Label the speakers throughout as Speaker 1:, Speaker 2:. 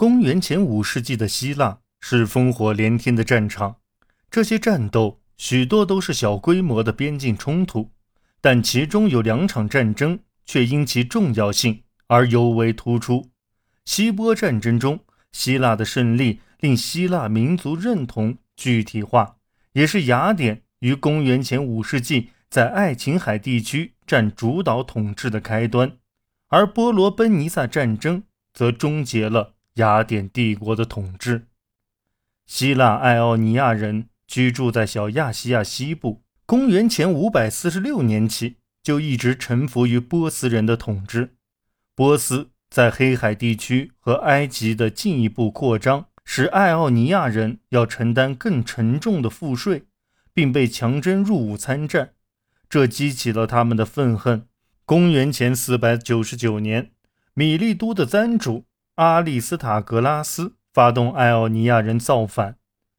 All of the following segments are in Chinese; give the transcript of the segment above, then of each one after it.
Speaker 1: 公元前五世纪的希腊是烽火连天的战场，这些战斗许多都是小规模的边境冲突，但其中有两场战争却因其重要性而尤为突出。希波战争中，希腊的胜利令希腊民族认同具体化，也是雅典于公元前五世纪在爱琴海地区占主导统治的开端，而波罗奔尼撒战争则终结了。雅典帝国的统治，希腊爱奥尼亚人居住在小亚细亚西部。公元前五百四十六年起，就一直臣服于波斯人的统治。波斯在黑海地区和埃及的进一步扩张，使爱奥尼亚人要承担更沉重的赋税，并被强征入伍参战，这激起了他们的愤恨。公元前四百九十九年，米利都的赞主。阿利斯塔格拉斯发动爱奥尼亚人造反，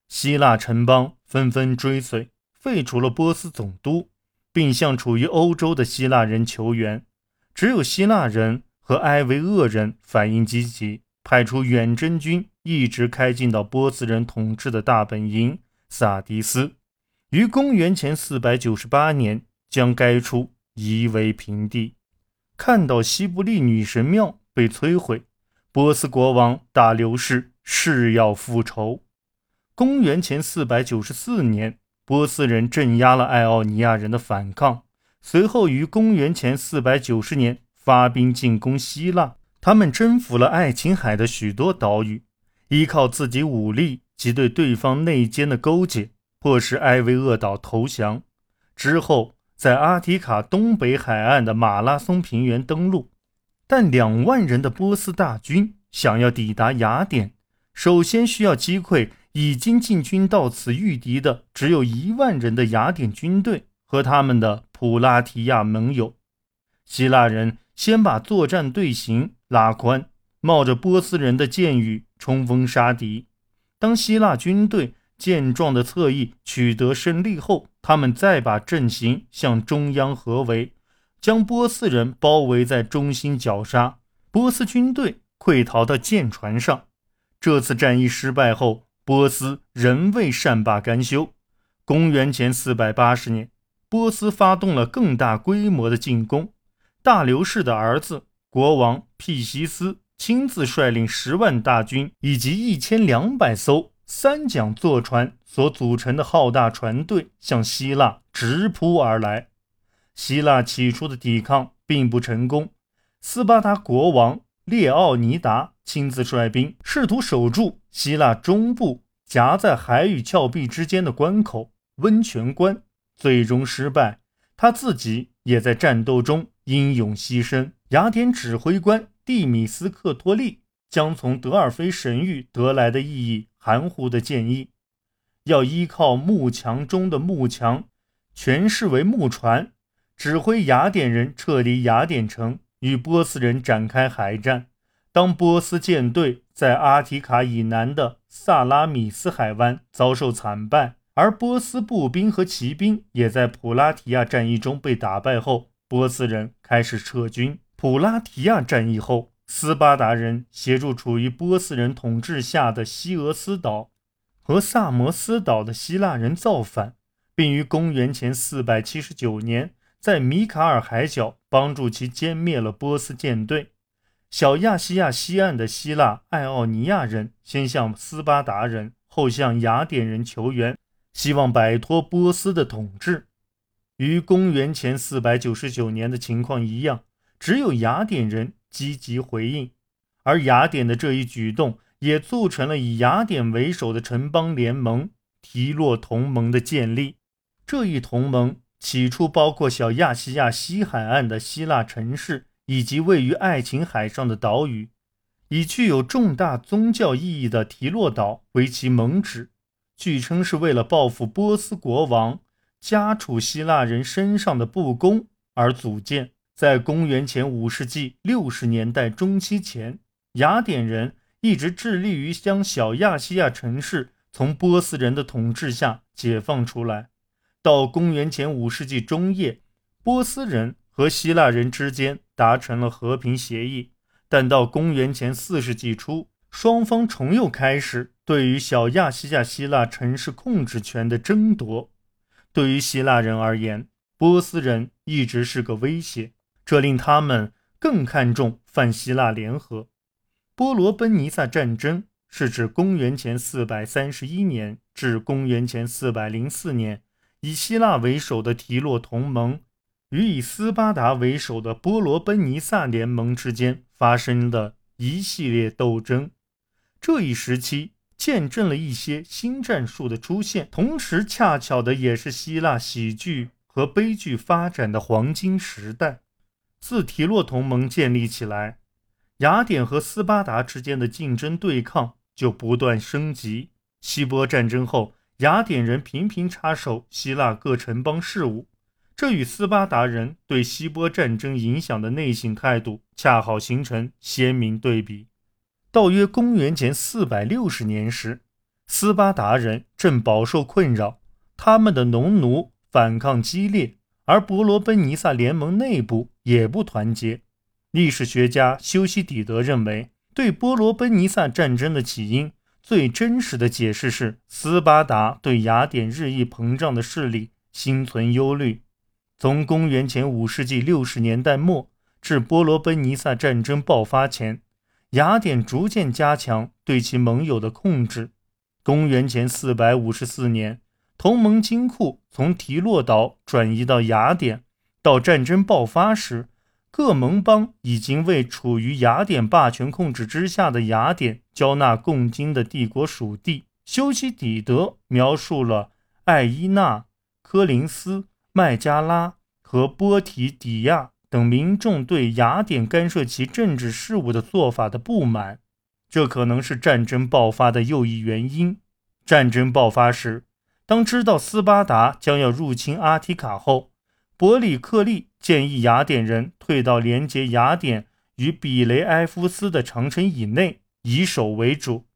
Speaker 1: 希腊城邦纷纷追随，废除了波斯总督，并向处于欧洲的希腊人求援。只有希腊人和埃维厄人反应积极，派出远征军，一直开进到波斯人统治的大本营萨迪斯，于公元前498年将该处夷为平地。看到西布利女神庙被摧毁。波斯国王大流士誓要复仇。公元前四百九十四年，波斯人镇压了爱奥尼亚人的反抗，随后于公元前四百九十年发兵进攻希腊。他们征服了爱琴海的许多岛屿，依靠自己武力及对对方内奸的勾结，迫使埃维厄岛投降。之后，在阿提卡东北海岸的马拉松平原登陆。但两万人的波斯大军想要抵达雅典，首先需要击溃已经进军到此御敌的只有一万人的雅典军队和他们的普拉提亚盟友。希腊人先把作战队形拉宽，冒着波斯人的箭雨冲锋杀敌。当希腊军队健壮的侧翼取得胜利后，他们再把阵型向中央合围。将波斯人包围在中心绞杀，波斯军队溃逃到舰船上。这次战役失败后，波斯仍未善罢甘休。公元前四百八十年，波斯发动了更大规模的进攻。大流士的儿子国王庇西斯亲自率领十万大军以及一千两百艘三桨坐船所组成的浩大船队，向希腊直扑而来。希腊起初的抵抗并不成功，斯巴达国王列奥尼达亲自率兵，试图守住希腊中部夹在海与峭壁之间的关口温泉关，最终失败。他自己也在战斗中英勇牺牲。雅典指挥官蒂米斯克托利将从德尔菲神谕得来的意义含糊地建议，要依靠木墙中的木墙，诠释为木船。指挥雅典人撤离雅典城，与波斯人展开海战。当波斯舰队在阿提卡以南的萨拉米斯海湾遭受惨败，而波斯步兵和骑兵也在普拉提亚战役中被打败后，波斯人开始撤军。普拉提亚战役后，斯巴达人协助处于波斯人统治下的西俄斯岛和萨摩斯岛的希腊人造反，并于公元前479年。在米卡尔海角帮助其歼灭了波斯舰队。小亚细亚西岸的希腊爱奥尼亚人先向斯巴达人，后向雅典人求援，希望摆脱波斯的统治。与公元前499年的情况一样，只有雅典人积极回应，而雅典的这一举动也促成了以雅典为首的城邦联盟提洛同盟的建立。这一同盟。起初包括小亚细亚西海岸的希腊城市，以及位于爱琴海上的岛屿，以具有重大宗教意义的提洛岛为其盟址。据称是为了报复波斯国王加处希腊人身上的不公而组建。在公元前五世纪六十年代中期前，雅典人一直致力于将小亚细亚城市从波斯人的统治下解放出来。到公元前五世纪中叶，波斯人和希腊人之间达成了和平协议。但到公元前四世纪初，双方重又开始对于小亚细亚希腊城市控制权的争夺。对于希腊人而言，波斯人一直是个威胁，这令他们更看重泛希腊联合。波罗奔尼撒战争是指公元前431年至公元前404年，以希腊为首的提洛同盟与以斯巴达为首的波罗奔尼撒联盟之间发生的一系列斗争。这一时期见证了一些新战术的出现，同时恰巧的也是希腊喜剧。和悲剧发展的黄金时代，自提洛同盟建立起来，雅典和斯巴达之间的竞争对抗就不断升级。希波战争后，雅典人频频插手希腊各城邦事务，这与斯巴达人对希波战争影响的内省态度恰好形成鲜明对比。到约公元前四百六十年时，斯巴达人正饱受困扰，他们的农奴。反抗激烈，而伯罗奔尼撒联盟内部也不团结。历史学家修昔底德认为，对波罗奔尼撒战争的起因，最真实的解释是斯巴达对雅典日益膨胀的势力心存忧虑。从公元前五世纪六十年代末至波罗奔尼撒战争爆发前，雅典逐渐加强对其盟友的控制。公元前四百五十四年。同盟金库从提洛岛转移到雅典，到战争爆发时，各盟邦已经为处于雅典霸权控制之下的雅典交纳贡金的帝国属地。修昔底德描述了艾伊纳、科林斯、麦加拉和波提底亚等民众对雅典干涉其政治事务的做法的不满，这可能是战争爆发的又一原因。战争爆发时。当知道斯巴达将要入侵阿提卡后，伯里克利建议雅典人退到连接雅典与比雷埃夫斯的长城以内，以守为主。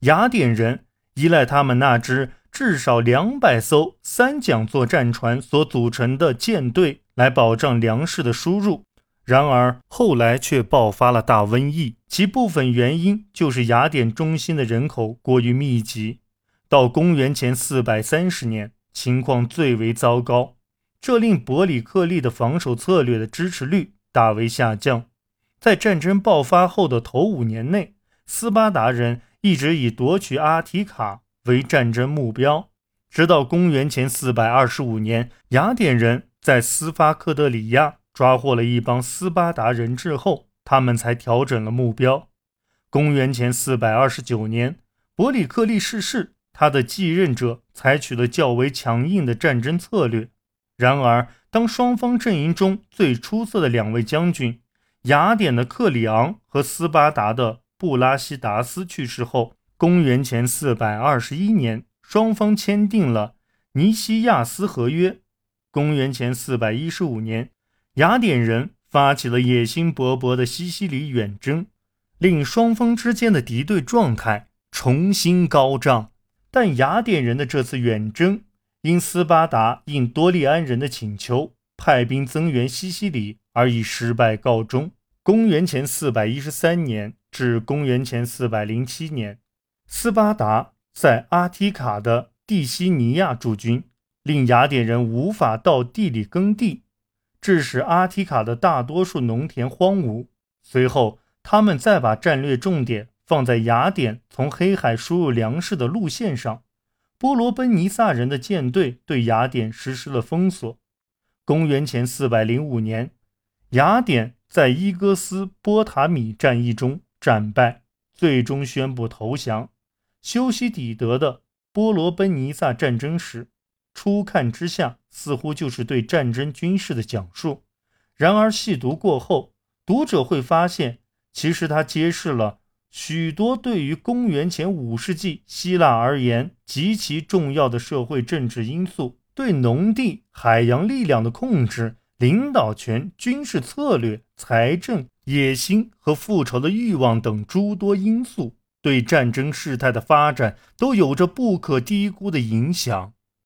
Speaker 1: 雅典人依赖他们那支至少两百艘三桨座战船所组成的舰队来保障粮食的输入。然而后来却爆发了大瘟疫，其部分原因就是雅典中心的人口过于密集。到公元前四百三十年，情况最为糟糕，这令伯里克利的防守策略的支持率大为下降。在战争爆发后的头五年内，斯巴达人一直以夺取阿提卡为战争目标，直到公元前四百二十五年，雅典人在斯法克德里亚抓获了一帮斯巴达人质后，他们才调整了目标。公元前四百二十九年，伯里克利逝世。他的继任者采取了较为强硬的战争策略。然而，当双方阵营中最出色的两位将军——雅典的克里昂和斯巴达的布拉西达斯去世后，公元前421年，双方签订了尼西亚斯合约。公元前415年，雅典人发起了野心勃勃的西西里远征，令双方之间的敌对状态重新高涨。但雅典人的这次远征，因斯巴达应多利安人的请求派兵增援西西里而以失败告终。公元前四百一十三年至公元前四百零七年，斯巴达在阿提卡的蒂西尼亚驻军，令雅典人无法到地里耕地，致使阿提卡的大多数农田荒芜。随后，他们再把战略重点。放在雅典从黑海输入粮食的路线上，波罗奔尼撒人的舰队对雅典实施了封锁。公元前四百零五年，雅典在伊戈斯波塔米战役中战败，最终宣布投降。修昔底德的《波罗奔尼撒战争史》，初看之下似乎就是对战争军事的讲述，然而细读过后，读者会发现，其实他揭示了。许多对于公元前五世纪希腊而言极其重要的社会政治因素，对农地、海洋力量的控制、领导权、军事策略、财政、野心和复仇的欲望等诸多因素，对战争事态的发展都有着不可低估的影响。